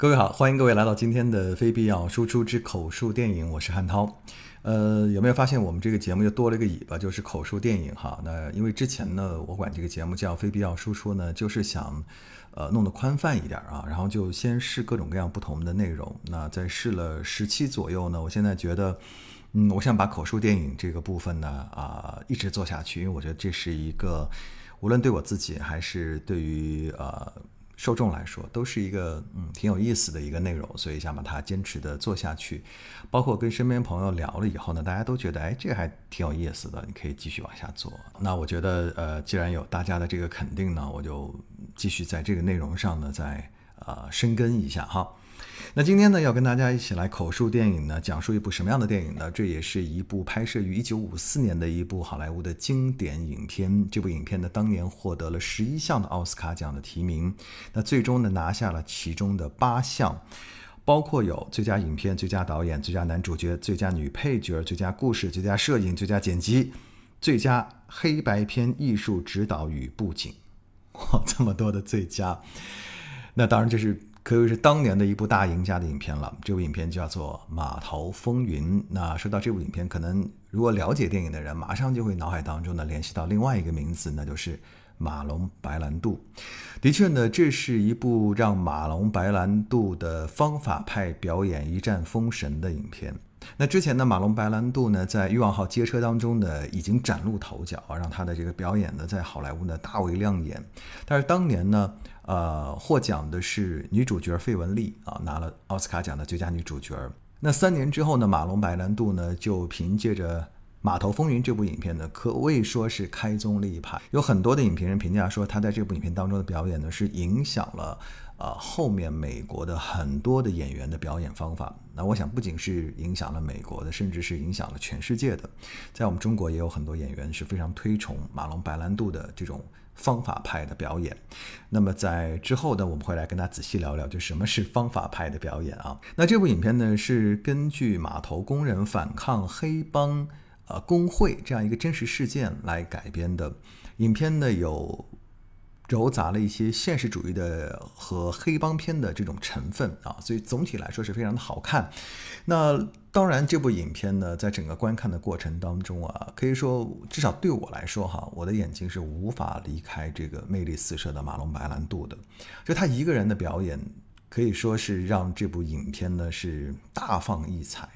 各位好，欢迎各位来到今天的非必要输出之口述电影，我是汉涛。呃，有没有发现我们这个节目又多了一个尾巴，就是口述电影哈？那因为之前呢，我管这个节目叫非必要输出呢，就是想呃弄得宽泛一点啊，然后就先试各种各样不同的内容。那在试了十期左右呢，我现在觉得，嗯，我想把口述电影这个部分呢啊一直做下去，因为我觉得这是一个无论对我自己还是对于呃。受众来说，都是一个嗯挺有意思的一个内容，所以想把它坚持的做下去。包括跟身边朋友聊了以后呢，大家都觉得哎，这个还挺有意思的，你可以继续往下做。那我觉得呃，既然有大家的这个肯定呢，我就继续在这个内容上呢再呃深耕一下哈。那今天呢，要跟大家一起来口述电影呢，讲述一部什么样的电影呢？这也是一部拍摄于一九五四年的一部好莱坞的经典影片。这部影片呢，当年获得了十一项的奥斯卡奖的提名，那最终呢，拿下了其中的八项，包括有最佳影片、最佳导演、最佳男主角、最佳女配角、最佳故事、最佳摄影、最佳剪辑、最佳黑白片艺术指导与布景。哇，这么多的最佳！那当然这是。可以说是当年的一部大赢家的影片了。这部影片叫做《码头风云》。那说到这部影片，可能如果了解电影的人，马上就会脑海当中呢联系到另外一个名字，那就是马龙白兰度。的确呢，这是一部让马龙白兰度的方法派表演一战封神的影片。那之前呢，马龙白兰度呢在《欲望号街车》当中呢已经崭露头角啊，让他的这个表演呢在好莱坞呢大为亮眼。但是当年呢。呃，获奖的是女主角费雯丽啊，拿了奥斯卡奖的最佳女主角。那三年之后呢，马龙白兰度呢就凭借着《码头风云》这部影片呢，可谓说是开宗立派。有很多的影评人评价说，他在这部影片当中的表演呢，是影响了呃后面美国的很多的演员的表演方法。那我想，不仅是影响了美国的，甚至是影响了全世界的。在我们中国也有很多演员是非常推崇马龙白兰度的这种。方法派的表演，那么在之后呢，我们会来跟大家仔细聊聊，就什么是方法派的表演啊？那这部影片呢，是根据码头工人反抗黑帮呃工会这样一个真实事件来改编的。影片呢有。糅杂了一些现实主义的和黑帮片的这种成分啊，所以总体来说是非常的好看。那当然，这部影片呢，在整个观看的过程当中啊，可以说至少对我来说哈，我的眼睛是无法离开这个魅力四射的马龙白兰度的。就他一个人的表演，可以说是让这部影片呢是大放异彩。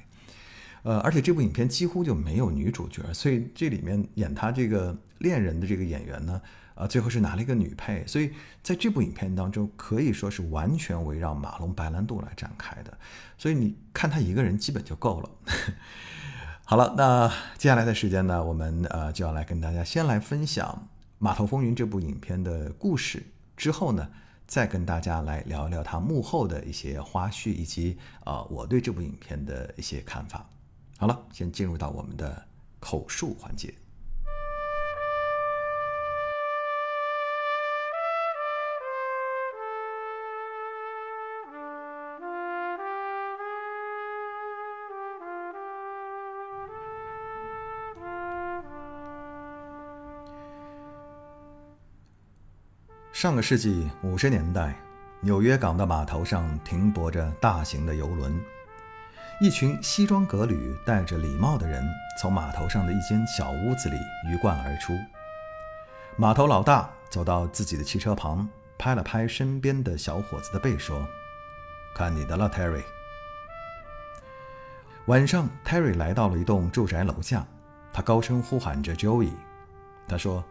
呃，而且这部影片几乎就没有女主角，所以这里面演他这个恋人的这个演员呢。啊，最后是拿了一个女配，所以在这部影片当中可以说是完全围绕马龙白兰度来展开的，所以你看他一个人基本就够了。好了，那接下来的时间呢，我们呃就要来跟大家先来分享《码头风云》这部影片的故事，之后呢，再跟大家来聊一聊它幕后的一些花絮，以及呃我对这部影片的一些看法。好了，先进入到我们的口述环节。上个世纪五十年代，纽约港的码头上停泊着大型的游轮，一群西装革履、戴着礼帽的人从码头上的一间小屋子里鱼贯而出。码头老大走到自己的汽车旁，拍了拍身边的小伙子的背，说：“看你的了，Terry。”晚上，Terry 来到了一栋住宅楼下，他高声呼喊着 Joey，他说：“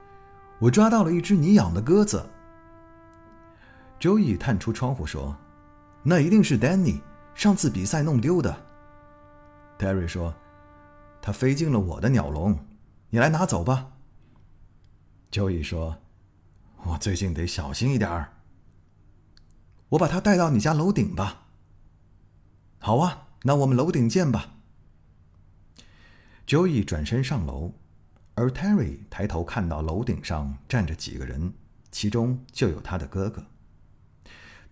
我抓到了一只你养的鸽子。” Joey 探出窗户说：“那一定是 Danny 上次比赛弄丢的。”Terry 说：“他飞进了我的鸟笼，你来拿走吧。”Joey 说：“我最近得小心一点儿。我把他带到你家楼顶吧。”“好啊，那我们楼顶见吧。”Joey 转身上楼，而 Terry 抬头看到楼顶上站着几个人，其中就有他的哥哥。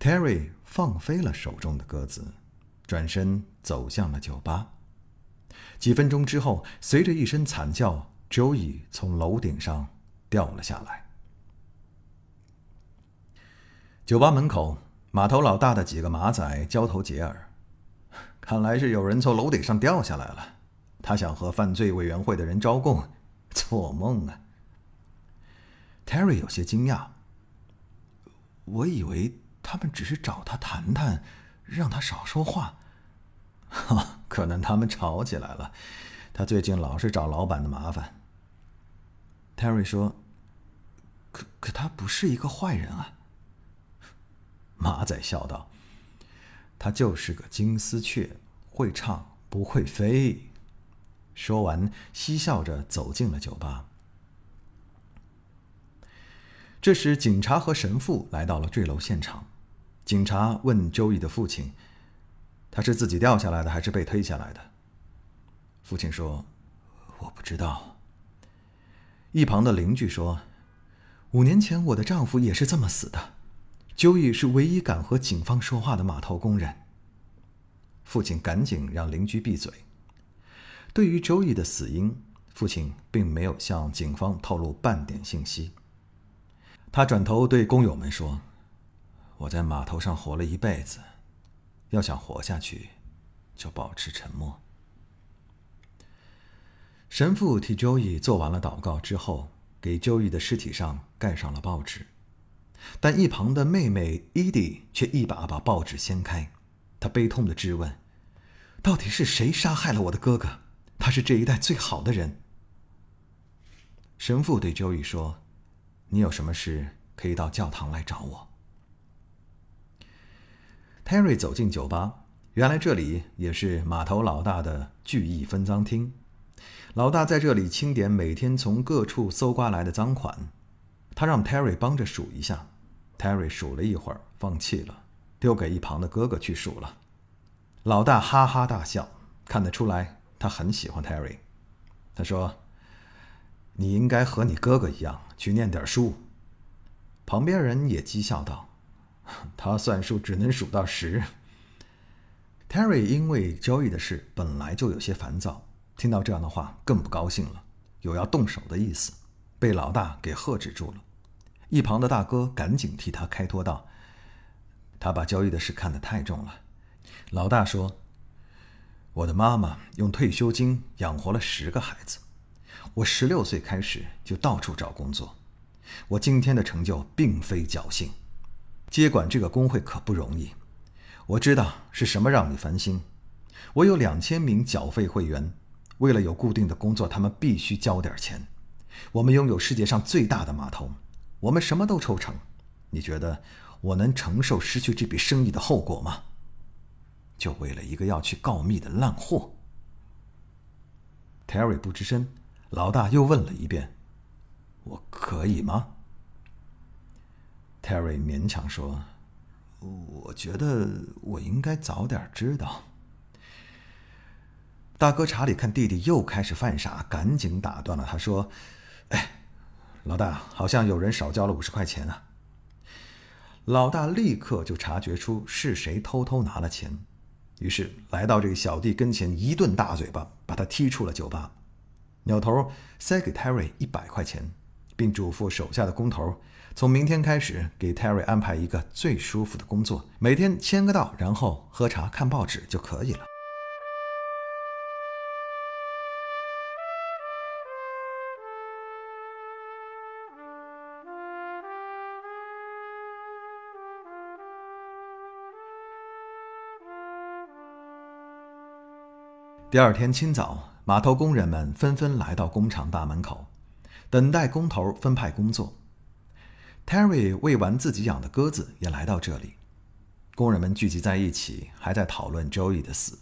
Terry 放飞了手中的鸽子，转身走向了酒吧。几分钟之后，随着一声惨叫，Joey 从楼顶上掉了下来。酒吧门口，码头老大的几个马仔交头接耳，看来是有人从楼顶上掉下来了。他想和犯罪委员会的人招供，做梦啊！Terry 有些惊讶，我以为他们只是找他谈谈，让他少说话。哈，可能他们吵起来了。他最近老是找老板的麻烦。Terry 说：“可可他不是一个坏人啊。”马仔笑道：“他就是个金丝雀，会唱不会飞。”说完，嬉笑着走进了酒吧。这时，警察和神父来到了坠楼现场。警察问周易的父亲：“他是自己掉下来的，还是被推下来的？”父亲说：“我不知道。”一旁的邻居说：“五年前，我的丈夫也是这么死的。”周易是唯一敢和警方说话的码头工人。父亲赶紧让邻居闭嘴。对于周易的死因，父亲并没有向警方透露半点信息。他转头对工友们说：“我在码头上活了一辈子，要想活下去，就保持沉默。”神父替周易做完了祷告之后，给周易的尸体上盖上了报纸，但一旁的妹妹 Edie 却一把把报纸掀开，她悲痛的质问：“到底是谁杀害了我的哥哥？”他是这一代最好的人。神父对周易说：“你有什么事可以到教堂来找我。” Terry 走进酒吧，原来这里也是码头老大的聚义分赃厅。老大在这里清点每天从各处搜刮来的赃款，他让 Terry 帮着数一下。Terry 数了一会儿，放弃了，丢给一旁的哥哥去数了。老大哈哈大笑，看得出来。他很喜欢 Terry，他说：“你应该和你哥哥一样去念点书。”旁边人也讥笑道：“他算数只能数到十。”Terry 因为交易的事本来就有些烦躁，听到这样的话更不高兴了，有要动手的意思，被老大给喝止住了。一旁的大哥赶紧替他开脱道：“他把交易的事看得太重了。”老大说。我的妈妈用退休金养活了十个孩子。我十六岁开始就到处找工作。我今天的成就并非侥幸。接管这个工会可不容易。我知道是什么让你烦心。我有两千名缴费会员，为了有固定的工作，他们必须交点钱。我们拥有世界上最大的码头，我们什么都抽成。你觉得我能承受失去这笔生意的后果吗？就为了一个要去告密的烂货，Terry 不吱声。老大又问了一遍：“我可以吗？”Terry 勉强说：“我觉得我应该早点知道。”大哥查理看弟弟又开始犯傻，赶紧打断了他，说：“哎，老大，好像有人少交了五十块钱啊！”老大立刻就察觉出是谁偷偷拿了钱。于是来到这个小弟跟前，一顿大嘴巴，把他踢出了酒吧。扭头塞给 Terry 一百块钱，并嘱咐手下的工头，从明天开始给 Terry 安排一个最舒服的工作，每天签个到，然后喝茶看报纸就可以了。第二天清早，码头工人们纷纷来到工厂大门口，等待工头分派工作。Terry 喂完自己养的鸽子，也来到这里。工人们聚集在一起，还在讨论 Joey 的死。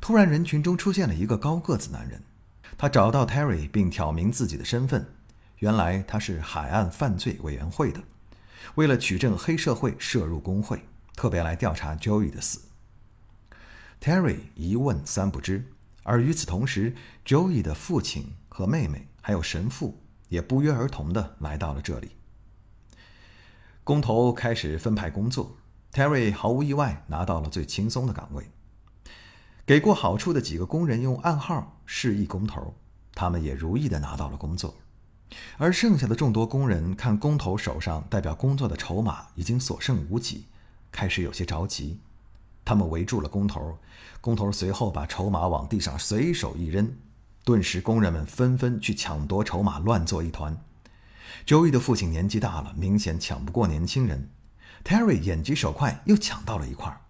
突然，人群中出现了一个高个子男人，他找到 Terry 并挑明自己的身份，原来他是海岸犯罪委员会的，为了取证黑社会涉入工会，特别来调查 Joey 的死。Terry 一问三不知，而与此同时，Joey 的父亲和妹妹还有神父也不约而同的来到了这里。工头开始分派工作，Terry 毫无意外拿到了最轻松的岗位。给过好处的几个工人用暗号示意工头，他们也如意的拿到了工作。而剩下的众多工人看工头手上代表工作的筹码已经所剩无几，开始有些着急。他们围住了工头，工头随后把筹码往地上随手一扔，顿时工人们纷纷去抢夺筹码，乱作一团。周易的父亲年纪大了，明显抢不过年轻人。Terry 眼疾手快，又抢到了一块。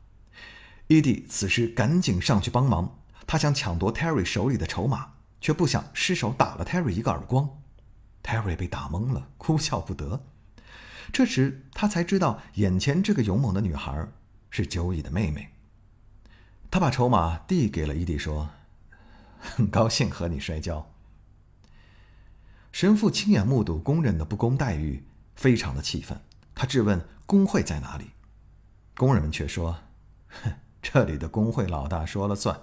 伊迪此时赶紧上去帮忙，他想抢夺 Terry 手里的筹码，却不想失手打了 Terry 一个耳光。Terry 被打懵了，哭笑不得。这时他才知道，眼前这个勇猛的女孩是 Joey 的妹妹。他把筹码递给了伊迪，说：“很高兴和你摔跤。”神父亲眼目睹工人的不公待遇，非常的气愤。他质问工会在哪里，工人们却说：“哼，这里的工会老大说了算。”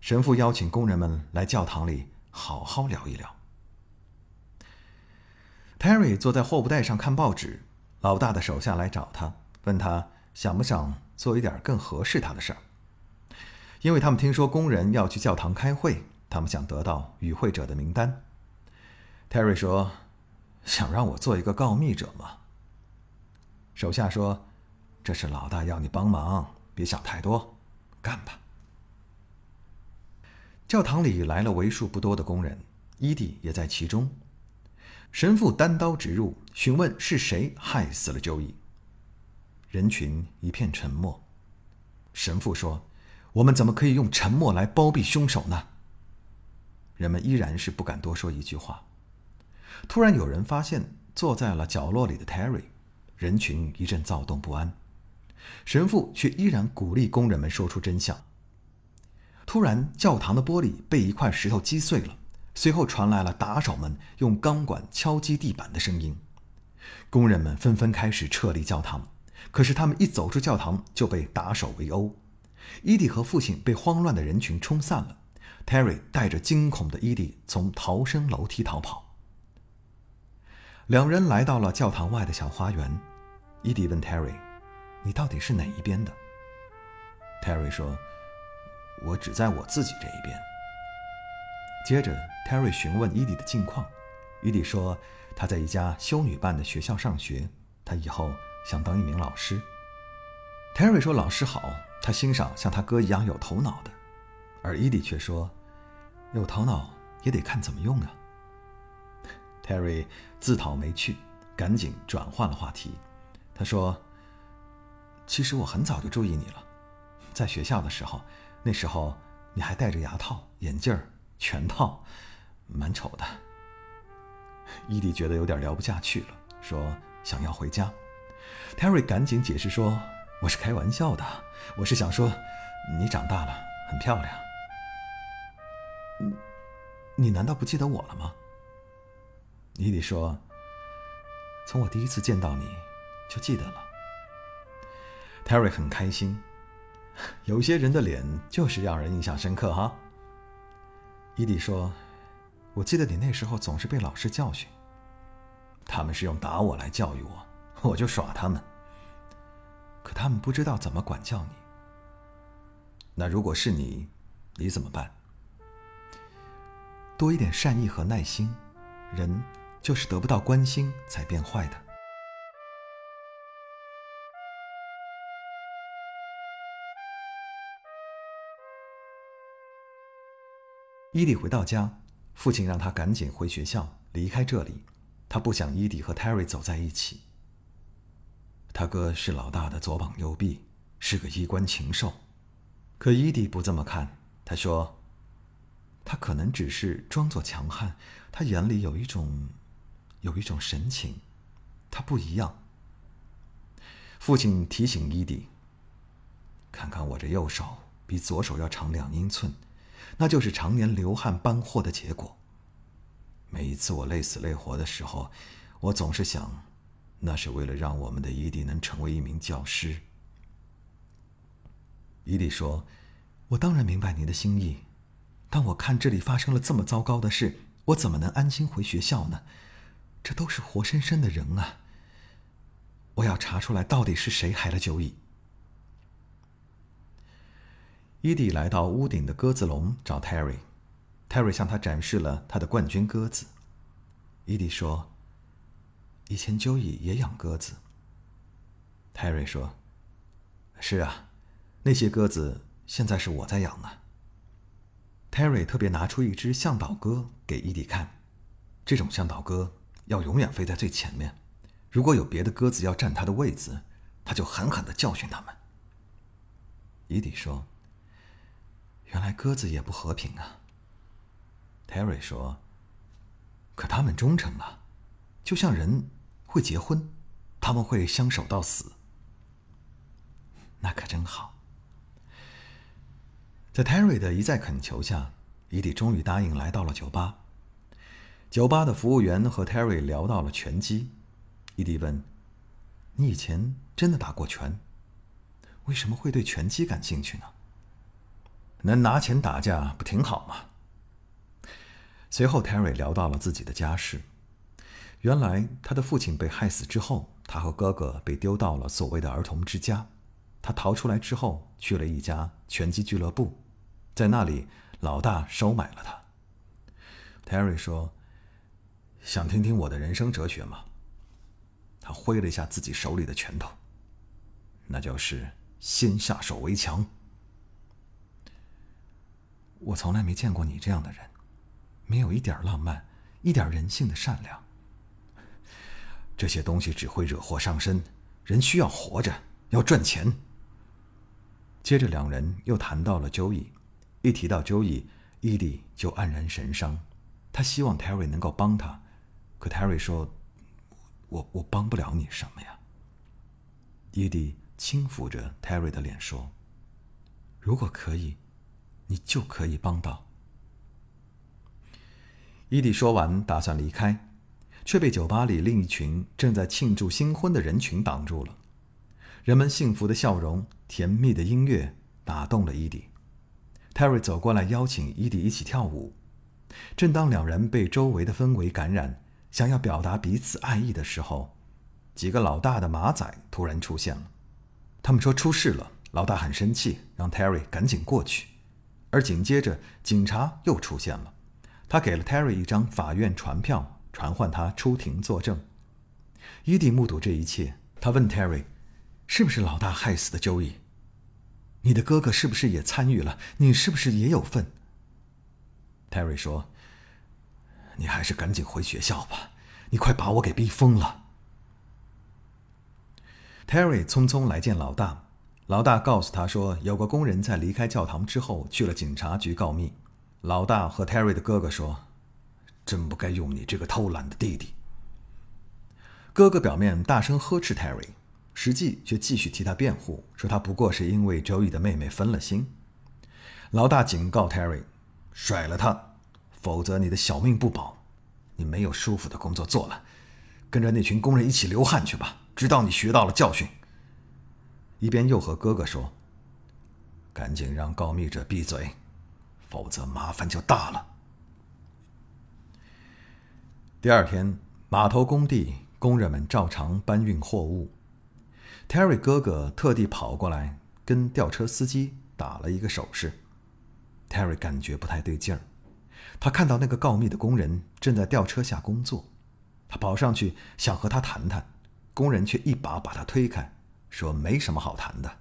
神父邀请工人们来教堂里好好聊一聊。Terry 坐在货物袋上看报纸，老大的手下来找他，问他想不想做一点更合适他的事儿。因为他们听说工人要去教堂开会，他们想得到与会者的名单。Terry 说：“想让我做一个告密者吗？”手下说：“这是老大要你帮忙，别想太多，干吧。”教堂里来了为数不多的工人，伊迪也在其中。神父单刀直入，询问是谁害死了周易。人群一片沉默。神父说：“我们怎么可以用沉默来包庇凶手呢？”人们依然是不敢多说一句话。突然，有人发现坐在了角落里的 Terry，人群一阵躁动不安。神父却依然鼓励工人们说出真相。突然，教堂的玻璃被一块石头击碎了。随后传来了打手们用钢管敲击地板的声音，工人们纷纷开始撤离教堂。可是他们一走出教堂，就被打手围殴。伊迪和父亲被慌乱的人群冲散了。Terry 带着惊恐的伊迪从逃生楼梯逃跑。两人来到了教堂外的小花园。伊迪问 Terry：“ 你到底是哪一边的？”Terry 说：“我只在我自己这一边。”接着，Terry 询问伊迪的近况。伊迪说，他在一家修女办的学校上学，他以后想当一名老师。Terry 说：“老师好，他欣赏像他哥一样有头脑的。”而伊迪却说：“有头脑也得看怎么用啊。”Terry 自讨没趣，赶紧转换了话题。他说：“其实我很早就注意你了，在学校的时候，那时候你还戴着牙套、眼镜儿。”全套，蛮丑的。伊迪觉得有点聊不下去了，说想要回家。Terry 赶紧解释说：“我是开玩笑的，我是想说，你长大了，很漂亮。你难道不记得我了吗？”伊迪说：“从我第一次见到你，就记得了。”Terry 很开心，有些人的脸就是让人印象深刻哈。伊迪说：“我记得你那时候总是被老师教训。他们是用打我来教育我，我就耍他们。可他们不知道怎么管教你。那如果是你，你怎么办？多一点善意和耐心，人就是得不到关心才变坏的。”伊迪回到家，父亲让他赶紧回学校，离开这里。他不想伊迪和 Terry 走在一起。他哥是老大的左膀右臂，是个衣冠禽兽。可伊迪不这么看，他说：“他可能只是装作强悍，他眼里有一种，有一种神情，他不一样。”父亲提醒伊迪：“看看我这右手，比左手要长两英寸。”那就是常年流汗搬货的结果。每一次我累死累活的时候，我总是想，那是为了让我们的伊迪能成为一名教师。伊迪说：“我当然明白你的心意，但我看这里发生了这么糟糕的事，我怎么能安心回学校呢？这都是活生生的人啊！我要查出来到底是谁害了九乙。”伊迪来到屋顶的鸽子笼找 Terry，Terry 向他展示了他的冠军鸽子。伊迪说：“以前 Joey 也养鸽子。” Terry 说：“是啊，那些鸽子现在是我在养呢。”Terry 特别拿出一只向导鸽给伊迪看，这种向导鸽要永远飞在最前面，如果有别的鸽子要占它的位子，他就狠狠的教训他们。伊迪说：“原来鸽子也不和平啊。”Terry 说：“可他们忠诚啊，就像人会结婚，他们会相守到死。”那可真好。在 Terry 的一再恳求下，伊迪终于答应来到了酒吧。酒吧的服务员和 Terry 聊到了拳击。伊迪问：“你以前真的打过拳？为什么会对拳击感兴趣呢？能拿钱打架不挺好吗？”随后，Terry 聊到了自己的家世。原来，他的父亲被害死之后，他和哥哥被丢到了所谓的儿童之家。他逃出来之后，去了一家拳击俱乐部，在那里，老大收买了他。Terry 说：“想听听我的人生哲学吗？”他挥了一下自己手里的拳头，那就是先下手为强。我从来没见过你这样的人，没有一点浪漫，一点人性的善良。这些东西只会惹祸上身。人需要活着，要赚钱。接着，两人又谈到了周易。一提到周易，伊迪就黯然神伤。他希望 Terry 能够帮他，可 Terry 说：“我我帮不了你什么呀。”伊迪轻抚着 Terry 的脸说：“如果可以，你就可以帮到。”伊迪说完，打算离开，却被酒吧里另一群正在庆祝新婚的人群挡住了。人们幸福的笑容、甜蜜的音乐打动了伊迪。Terry 走过来邀请伊迪一起跳舞。正当两人被周围的氛围感染，想要表达彼此爱意的时候，几个老大的马仔突然出现了。他们说出事了，老大很生气，让 Terry 赶紧过去。而紧接着，警察又出现了，他给了 Terry 一张法院传票，传唤他出庭作证。伊迪目睹这一切，他问 Terry。是不是老大害死的周易？你的哥哥是不是也参与了？你是不是也有份？Terry 说：“你还是赶紧回学校吧，你快把我给逼疯了。”Terry 匆匆来见老大，老大告诉他说，有个工人在离开教堂之后去了警察局告密。老大和 Terry 的哥哥说：“真不该用你这个偷懒的弟弟。”哥哥表面大声呵斥 Terry。实际却继续替他辩护，说他不过是因为周易的妹妹分了心。老大警告 Terry，甩了他，否则你的小命不保，你没有舒服的工作做了，跟着那群工人一起流汗去吧，直到你学到了教训。一边又和哥哥说，赶紧让告密者闭嘴，否则麻烦就大了。第二天，码头工地工人们照常搬运货物。Terry 哥哥特地跑过来，跟吊车司机打了一个手势。Terry 感觉不太对劲儿，他看到那个告密的工人正在吊车下工作，他跑上去想和他谈谈，工人却一把把他推开，说没什么好谈的。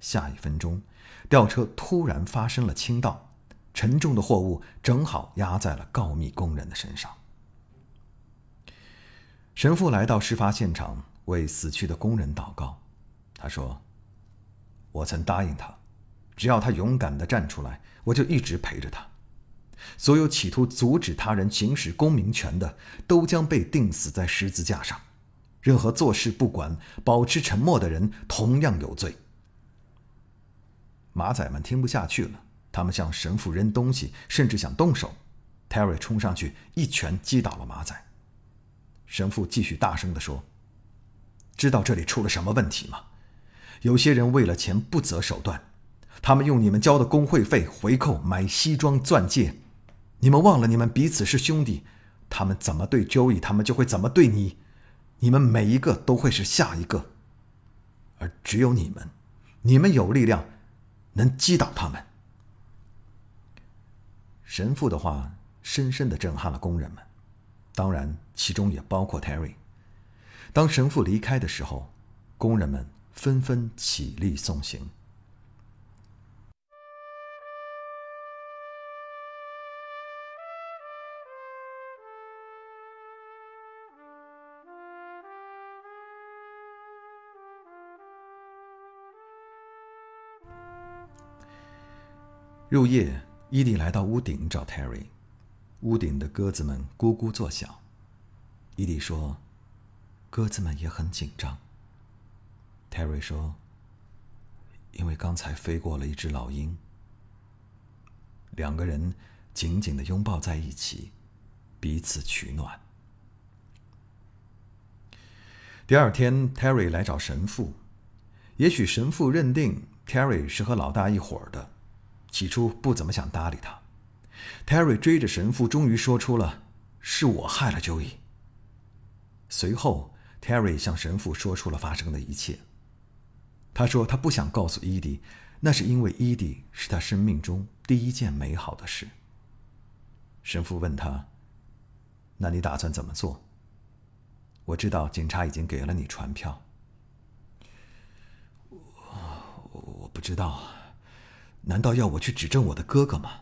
下一分钟，吊车突然发生了倾倒，沉重的货物正好压在了告密工人的身上。神父来到事发现场。为死去的工人祷告，他说：“我曾答应他，只要他勇敢的站出来，我就一直陪着他。所有企图阻止他人行使公民权的，都将被钉死在十字架上。任何坐视不管、保持沉默的人，同样有罪。”马仔们听不下去了，他们向神父扔东西，甚至想动手。Terry 冲上去，一拳击倒了马仔。神父继续大声的说。知道这里出了什么问题吗？有些人为了钱不择手段，他们用你们交的工会费回扣买西装钻戒。你们忘了你们彼此是兄弟，他们怎么对周易，他们就会怎么对你。你们每一个都会是下一个，而只有你们，你们有力量能击倒他们。神父的话深深的震撼了工人们，当然其中也包括 Terry。当神父离开的时候，工人们纷纷起立送行。入夜，伊迪来到屋顶找 Terry。屋顶的鸽子们咕咕作响。伊迪说：“鸽子们也很紧张。” Terry 说：“因为刚才飞过了一只老鹰。”两个人紧紧的拥抱在一起，彼此取暖。第二天，Terry 来找神父。也许神父认定 Terry 是和老大一伙的。起初不怎么想搭理他，Terry 追着神父，终于说出了：“是我害了 Joey。”随后，Terry 向神父说出了发生的一切。他说他不想告诉伊迪，那是因为伊迪是他生命中第一件美好的事。神父问他：“那你打算怎么做？”我知道警察已经给了你传票。我我不知道啊。难道要我去指证我的哥哥吗？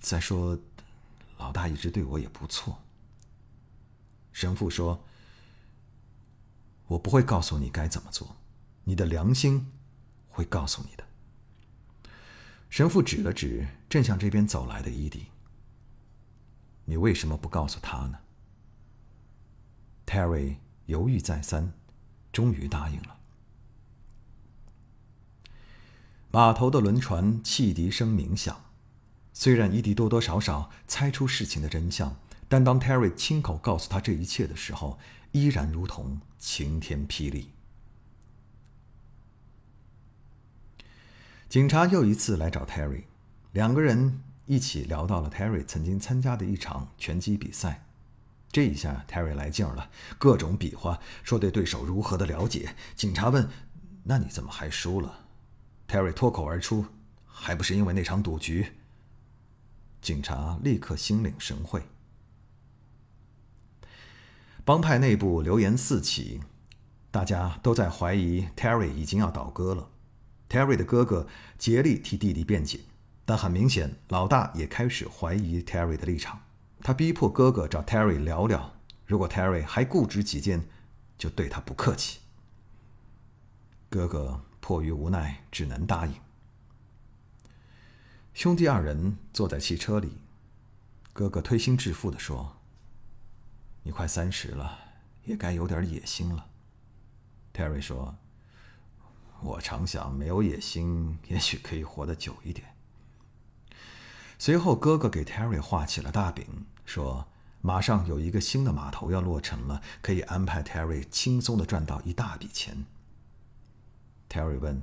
再说，老大一直对我也不错。神父说：“我不会告诉你该怎么做，你的良心会告诉你的。”神父指了指正向这边走来的伊迪：“你为什么不告诉他呢？”Terry 犹豫再三，终于答应了。码头的轮船汽笛声鸣响，虽然伊迪多多少少猜出事情的真相，但当 Terry 亲口告诉他这一切的时候，依然如同晴天霹雳。警察又一次来找 Terry，两个人一起聊到了 Terry 曾经参加的一场拳击比赛。这一下 Terry 来劲儿了，各种比划，说对对手如何的了解。警察问：“那你怎么还输了？” Terry 脱口而出：“还不是因为那场赌局。”警察立刻心领神会。帮派内部流言四起，大家都在怀疑 Terry 已经要倒戈了。Terry 的哥哥竭力替弟弟辩解，但很明显，老大也开始怀疑 Terry 的立场。他逼迫哥哥找 Terry 聊聊，如果 Terry 还固执己见，就对他不客气。哥哥。迫于无奈，只能答应。兄弟二人坐在汽车里，哥哥推心置腹的说：“你快三十了，也该有点野心了。”Terry 说：“我常想，没有野心，也许可以活得久一点。”随后，哥哥给 Terry 画起了大饼，说：“马上有一个新的码头要落成了，可以安排 Terry 轻松的赚到一大笔钱。” Terry 问：“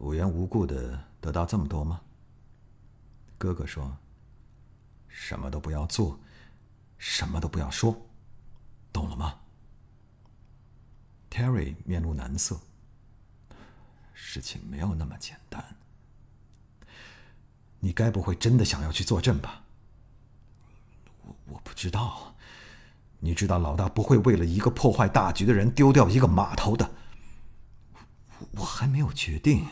无缘无故的得到这么多吗？”哥哥说：“什么都不要做，什么都不要说，懂了吗？”Terry 面露难色。事情没有那么简单。你该不会真的想要去作证吧？我我不知道。你知道老大不会为了一个破坏大局的人丢掉一个码头的。我还没有决定。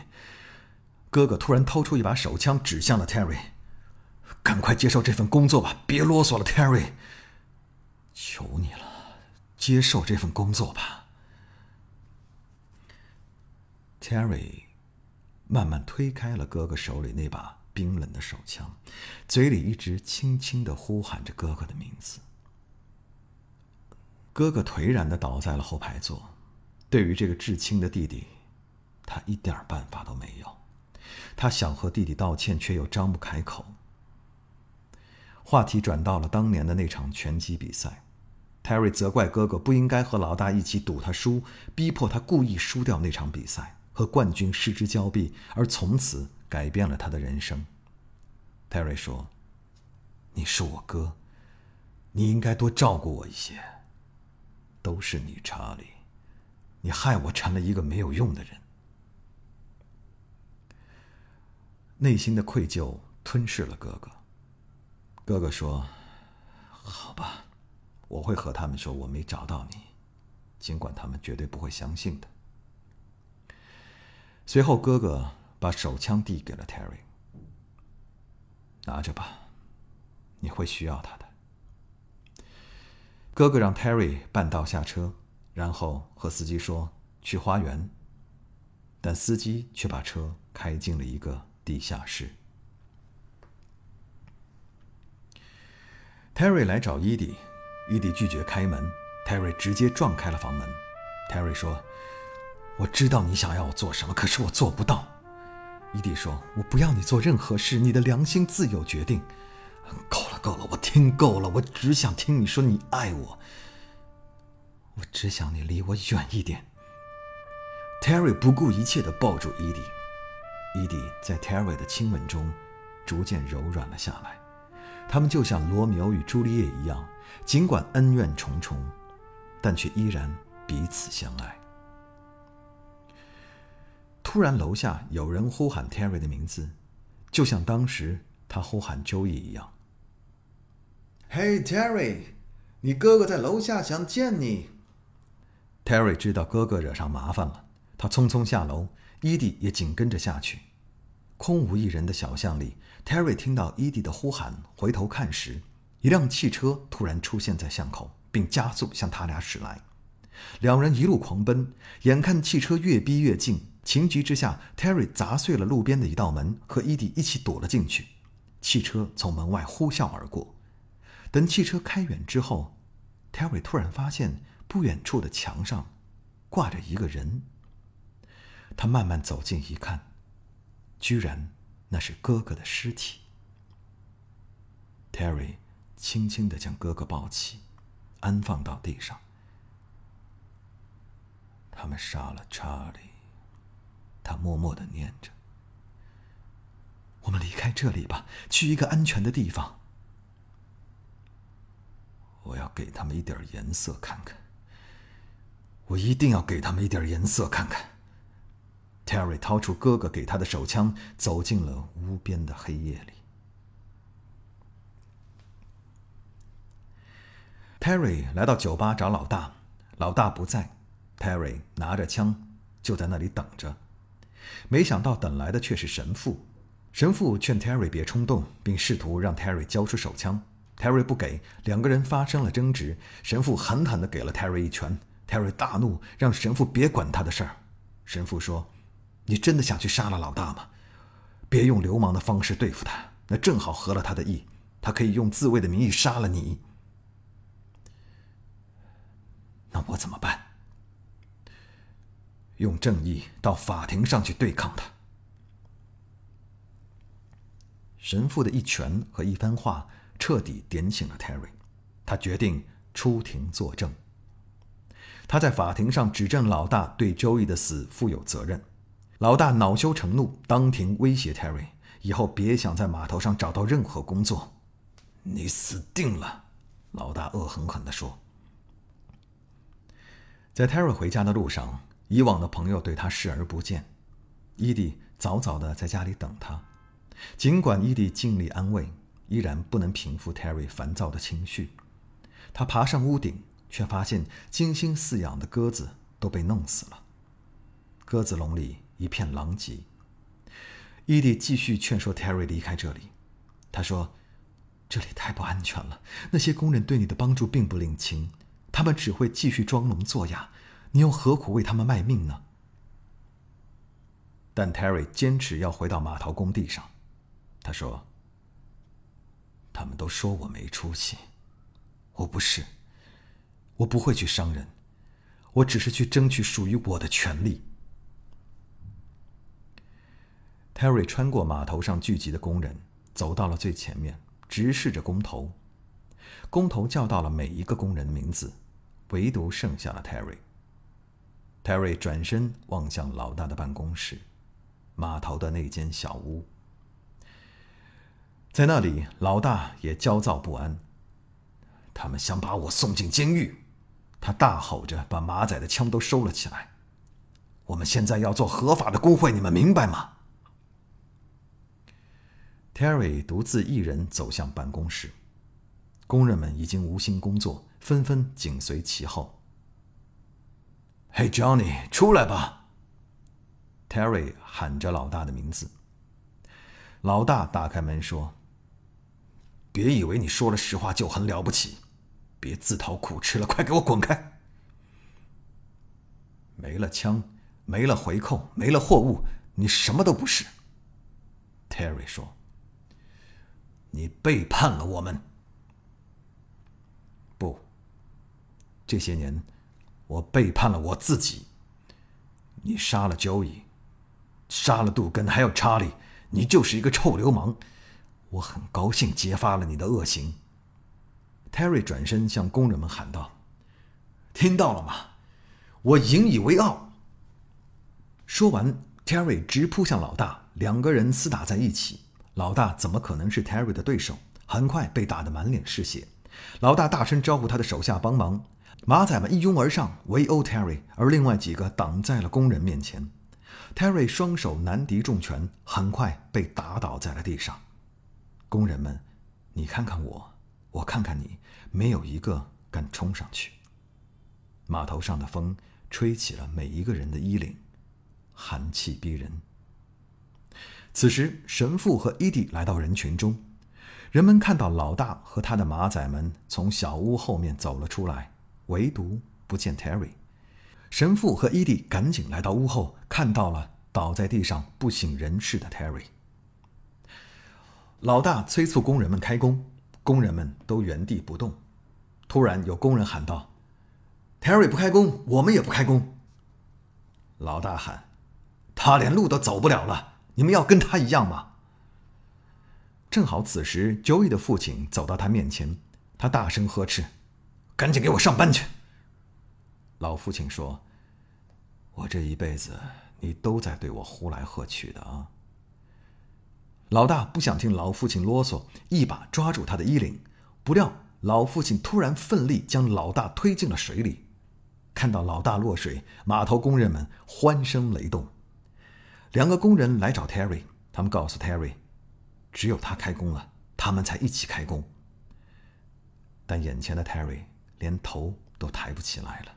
哥哥突然掏出一把手枪，指向了 Terry：“ 赶快接受这份工作吧，别啰嗦了，Terry。求你了，接受这份工作吧。”Terry 慢慢推开了哥哥手里那把冰冷的手枪，嘴里一直轻轻的呼喊着哥哥的名字。哥哥颓然的倒在了后排座，对于这个至亲的弟弟。他一点办法都没有，他想和弟弟道歉，却又张不开口。话题转到了当年的那场拳击比赛，Terry 责怪哥哥不应该和老大一起赌他输，逼迫他故意输掉那场比赛，和冠军失之交臂，而从此改变了他的人生。Terry 说：“你是我哥，你应该多照顾我一些。都是你，查理，你害我成了一个没有用的人。”内心的愧疚吞噬了哥哥。哥哥说：“好吧，我会和他们说我没找到你，尽管他们绝对不会相信的。随后，哥哥把手枪递给了 Terry，拿着吧，你会需要它的。哥哥让 Terry 半道下车，然后和司机说去花园，但司机却把车开进了一个地下室。Terry 来找伊迪，伊迪拒绝开门，Terry 直接撞开了房门。Terry 说。我知道你想要我做什么，可是我做不到。伊迪说：“我不要你做任何事，你的良心自有决定。”够了，够了，我听够了，我只想听你说你爱我。我只想你离我远一点。Terry 不顾一切的抱住伊迪，伊迪在 Terry 的亲吻中逐渐柔软了下来。他们就像罗密欧与朱丽叶一样，尽管恩怨重重，但却依然彼此相爱。突然，楼下有人呼喊 Terry 的名字，就像当时他呼喊 Joey 一样。“Hey Terry，你哥哥在楼下，想见你。”Terry 知道哥哥惹上麻烦了，他匆匆下楼，伊迪也紧跟着下去。空无一人的小巷里，Terry 听到伊迪的呼喊，回头看时，一辆汽车突然出现在巷口，并加速向他俩驶来。两人一路狂奔，眼看汽车越逼越近。情急之下，Terry 砸碎了路边的一道门，和伊迪一起躲了进去。汽车从门外呼啸而过。等汽车开远之后，Terry 突然发现不远处的墙上挂着一个人。他慢慢走近一看，居然那是哥哥的尸体。Terry 轻轻地将哥哥抱起，安放到地上。他们杀了查理。他默默的念着：“我们离开这里吧，去一个安全的地方。我要给他们一点颜色看看。我一定要给他们一点颜色看看。” Terry 掏出哥哥给他的手枪，走进了无边的黑夜里。Terry 来到酒吧找老大，老大不在，Terry 拿着枪就在那里等着。没想到等来的却是神父。神父劝 Terry 别冲动，并试图让 Terry 交出手枪。Terry 不给，两个人发生了争执。神父狠狠地给了 Terry 一拳。Terry 大怒，让神父别管他的事儿。神父说：“你真的想去杀了老大吗？别用流氓的方式对付他，那正好合了他的意。他可以用自卫的名义杀了你。那我怎么办？”用正义到法庭上去对抗他。神父的一拳和一番话彻底点醒了 Terry，他决定出庭作证。他在法庭上指证老大对周易的死负有责任。老大恼羞成怒，当庭威胁 Terry：“ 以后别想在码头上找到任何工作，你死定了！”老大恶狠狠地说。在 Terry 回家的路上。以往的朋友对他视而不见，伊迪早早的在家里等他。尽管伊迪尽力安慰，依然不能平复 Terry 烦躁的情绪。他爬上屋顶，却发现精心饲养的鸽子都被弄死了。鸽子笼里一片狼藉。伊迪继续劝说 Terry 离开这里。他说：“这里太不安全了，那些工人对你的帮助并不领情，他们只会继续装聋作哑。”你又何苦为他们卖命呢？但 Terry 坚持要回到码头工地上。他说：“他们都说我没出息，我不是，我不会去伤人，我只是去争取属于我的权利。” Terry 穿过码头上聚集的工人，走到了最前面，直视着工头。工头叫到了每一个工人的名字，唯独剩下了 Terry。Terry 转身望向老大的办公室，码头的那间小屋。在那里，老大也焦躁不安。他们想把我送进监狱，他大吼着，把马仔的枪都收了起来。我们现在要做合法的工会，你们明白吗？Terry 独自一人走向办公室，工人们已经无心工作，纷纷紧随其后。“Hey，Johnny，出来吧！Terry 喊着老大的名字。老大打开门说：“别以为你说了实话就很了不起，别自讨苦吃了，快给我滚开！”没了枪，没了回扣，没了货物，你什么都不是。Terry 说：“你背叛了我们。”不，这些年我背叛了我自己。你杀了交易杀了杜根，还有查理。你就是一个臭流氓，我很高兴揭发了你的恶行。Terry 转身向工人们喊道：“听到了吗？我引以为傲。”说完，Terry 直扑向老大，两个人厮打在一起。老大怎么可能是 Terry 的对手？很快被打得满脸是血。老大大声招呼他的手下帮忙，马仔们一拥而上围殴 Terry，而另外几个挡在了工人面前。Terry 双手难敌重拳，很快被打倒在了地上。工人们，你看看我，我看看你，没有一个敢冲上去。码头上的风吹起了每一个人的衣领，寒气逼人。此时，神父和伊迪来到人群中，人们看到老大和他的马仔们从小屋后面走了出来，唯独不见 Terry。神父和伊迪赶紧来到屋后，看到了倒在地上不省人事的 Terry。老大催促工人们开工，工人们都原地不动。突然，有工人喊道：“Terry 不开工，我们也不开工。”老大喊：“他连路都走不了了，你们要跟他一样吗？”正好此时，Joey 的父亲走到他面前，他大声呵斥：“赶紧给我上班去！”老父亲说：“我这一辈子，你都在对我呼来喝去的啊。”老大不想听老父亲啰嗦，一把抓住他的衣领。不料老父亲突然奋力将老大推进了水里。看到老大落水，码头工人们欢声雷动。两个工人来找 Terry，他们告诉 Terry，只有他开工了，他们才一起开工。但眼前的 Terry 连头都抬不起来了。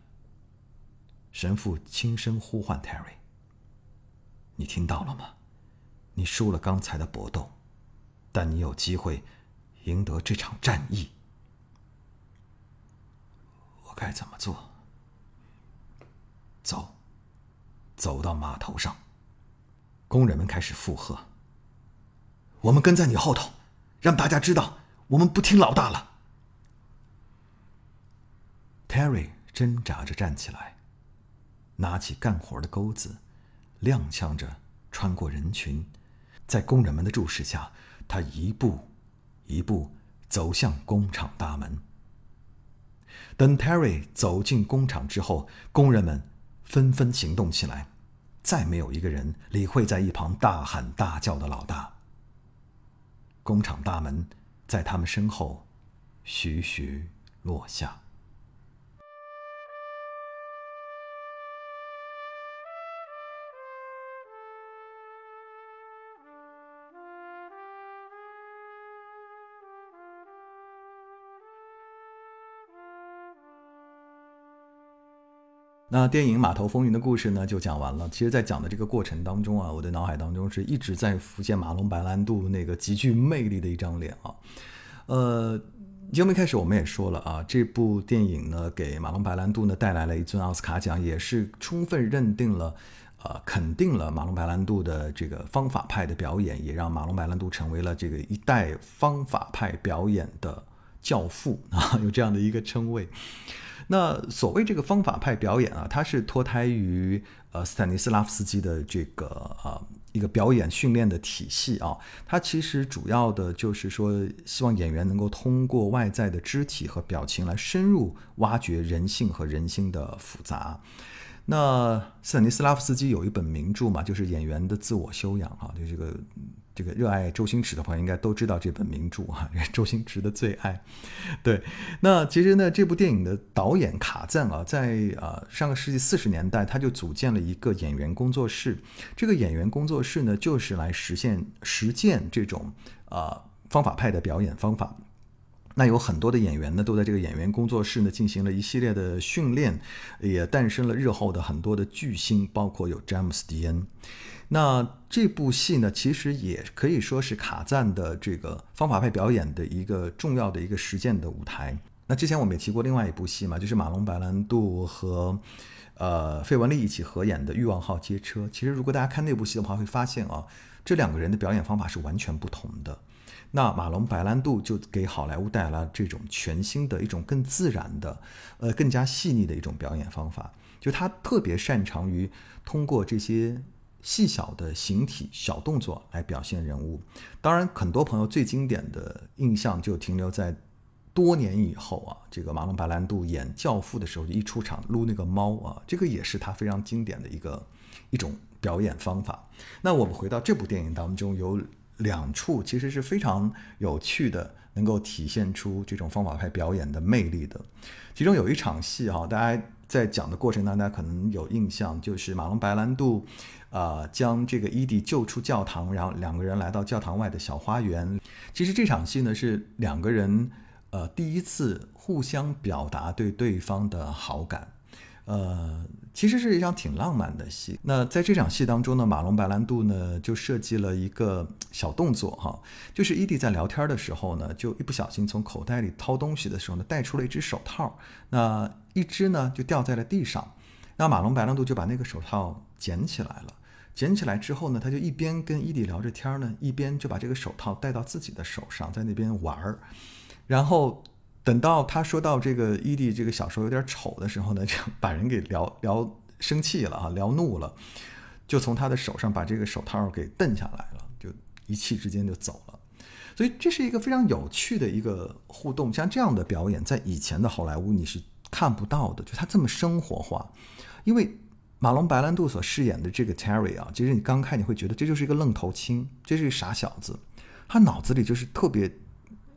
神父轻声呼唤 Terry：“ 你听到了吗？你输了刚才的搏斗，但你有机会赢得这场战役。我该怎么做？走，走到码头上。”工人们开始附和：“我们跟在你后头，让大家知道我们不听老大了。”Terry 挣扎着站起来。拿起干活的钩子，踉跄着穿过人群，在工人们的注视下，他一步一步走向工厂大门。等 Terry 走进工厂之后，工人们纷纷行动起来，再没有一个人理会在一旁大喊大叫的老大。工厂大门在他们身后徐徐落下。那电影《码头风云》的故事呢，就讲完了。其实，在讲的这个过程当中啊，我的脑海当中是一直在浮现马龙白兰度那个极具魅力的一张脸啊。呃，节目一开始我们也说了啊，这部电影呢，给马龙白兰度呢带来了一尊奥斯卡奖，也是充分认定了，呃，肯定了马龙白兰度的这个方法派的表演，也让马龙白兰度成为了这个一代方法派表演的教父啊，有这样的一个称谓。那所谓这个方法派表演啊，它是脱胎于呃斯坦尼斯拉夫斯基的这个呃一个表演训练的体系啊。它其实主要的就是说，希望演员能够通过外在的肢体和表情来深入挖掘人性和人心的复杂。那斯坦尼斯拉夫斯基有一本名著嘛，就是《演员的自我修养》哈，就这个。这个热爱周星驰的朋友应该都知道这本名著哈，周星驰的最爱。对，那其实呢，这部电影的导演卡赞啊，在呃上个世纪四十年代，他就组建了一个演员工作室。这个演员工作室呢，就是来实现实践这种呃方法派的表演方法。那有很多的演员呢，都在这个演员工作室呢进行了一系列的训练，也诞生了日后的很多的巨星，包括有詹姆斯·迪恩。那这部戏呢，其实也可以说是卡赞的这个方法派表演的一个重要的一个实践的舞台。那之前我们也提过另外一部戏嘛，就是马龙白兰度和呃费雯丽一起合演的《欲望号街车》。其实如果大家看那部戏的话，会发现啊，这两个人的表演方法是完全不同的。那马龙白兰度就给好莱坞带来了这种全新的一种更自然的，呃，更加细腻的一种表演方法。就他特别擅长于通过这些细小的形体、小动作来表现人物。当然，很多朋友最经典的印象就停留在。多年以后啊，这个马龙白兰度演《教父》的时候，一出场撸那个猫啊，这个也是他非常经典的一个一种表演方法。那我们回到这部电影当中，有两处其实是非常有趣的，能够体现出这种方法派表演的魅力的。其中有一场戏哈，大家在讲的过程当中，大家可能有印象，就是马龙白兰度啊将这个伊迪救出教堂，然后两个人来到教堂外的小花园。其实这场戏呢是两个人。呃，第一次互相表达对对方的好感，呃，其实是一场挺浪漫的戏。那在这场戏当中呢，马龙白兰度呢就设计了一个小动作哈，就是伊迪在聊天的时候呢，就一不小心从口袋里掏东西的时候呢，带出了一只手套，那一只呢就掉在了地上，那马龙白兰度就把那个手套捡起来了，捡起来之后呢，他就一边跟伊迪聊着天呢，一边就把这个手套戴到自己的手上，在那边玩儿。然后等到他说到这个伊蒂这个小时候有点丑的时候呢，就把人给聊聊生气了啊，聊怒了，就从他的手上把这个手套给蹬下来了，就一气之间就走了。所以这是一个非常有趣的一个互动，像这样的表演在以前的好莱坞你是看不到的，就他这么生活化。因为马龙白兰度所饰演的这个 Terry 啊，其实你刚看你会觉得这就是一个愣头青，这是一个傻小子，他脑子里就是特别。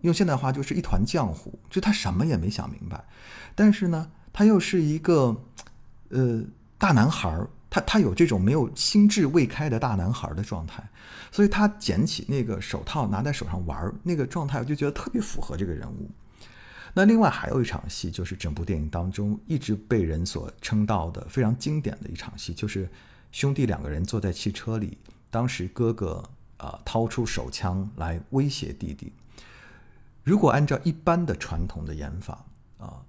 用现代话就是一团浆糊，就他什么也没想明白，但是呢，他又是一个，呃，大男孩儿，他他有这种没有心智未开的大男孩的状态，所以他捡起那个手套拿在手上玩儿那个状态，我就觉得特别符合这个人物。那另外还有一场戏，就是整部电影当中一直被人所称道的非常经典的一场戏，就是兄弟两个人坐在汽车里，当时哥哥啊掏出手枪来威胁弟弟。如果按照一般的传统的演法啊，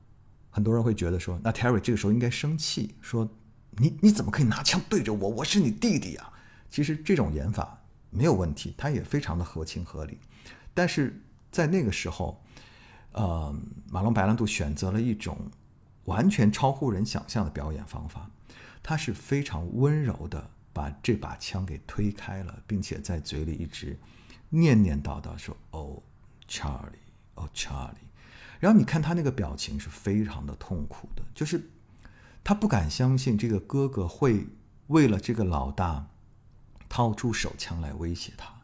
很多人会觉得说，那 Terry 这个时候应该生气，说你你怎么可以拿枪对着我？我是你弟弟啊！其实这种演法没有问题，它也非常的合情合理。但是在那个时候，呃，马龙白兰度选择了一种完全超乎人想象的表演方法，他是非常温柔的把这把枪给推开了，并且在嘴里一直念念叨叨说：“哦，Charlie。”哦，Charlie，然后你看他那个表情是非常的痛苦的，就是他不敢相信这个哥哥会为了这个老大掏出手枪来威胁他。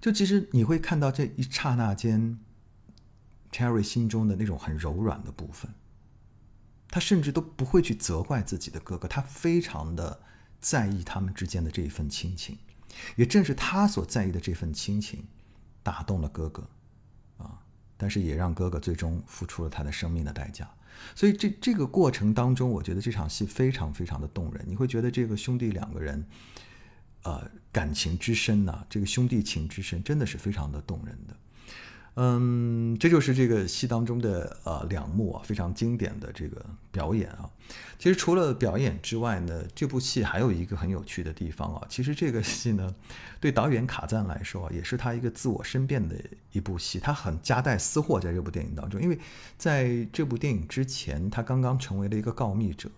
就其实你会看到这一刹那间，Terry 心中的那种很柔软的部分，他甚至都不会去责怪自己的哥哥，他非常的在意他们之间的这一份亲情，也正是他所在意的这份亲情，打动了哥哥。但是也让哥哥最终付出了他的生命的代价，所以这这个过程当中，我觉得这场戏非常非常的动人。你会觉得这个兄弟两个人，呃，感情之深呐，这个兄弟情之深，真的是非常的动人的。嗯，这就是这个戏当中的呃两幕啊，非常经典的这个表演啊。其实除了表演之外呢，这部戏还有一个很有趣的地方啊。其实这个戏呢，对导演卡赞来说啊，也是他一个自我申辩的一部戏。他很夹带私货在这部电影当中，因为在这部电影之前，他刚刚成为了一个告密者。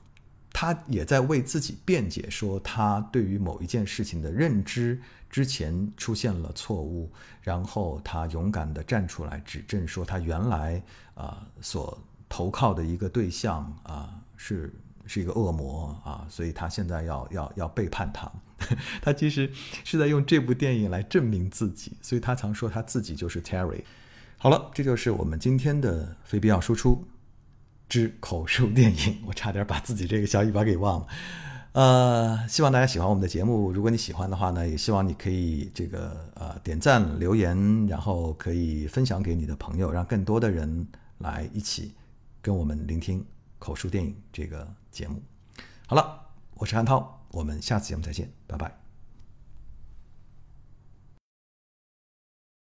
他也在为自己辩解，说他对于某一件事情的认知之前出现了错误，然后他勇敢地站出来指证，说他原来啊所投靠的一个对象啊是是一个恶魔啊，所以他现在要要要背叛他。他其实是在用这部电影来证明自己，所以他常说他自己就是 Terry。好了，这就是我们今天的非必要输出。之口述电影，我差点把自己这个小尾巴给忘了。呃，希望大家喜欢我们的节目。如果你喜欢的话呢，也希望你可以这个呃点赞、留言，然后可以分享给你的朋友，让更多的人来一起跟我们聆听口述电影这个节目。好了，我是韩涛，我们下次节目再见，拜拜。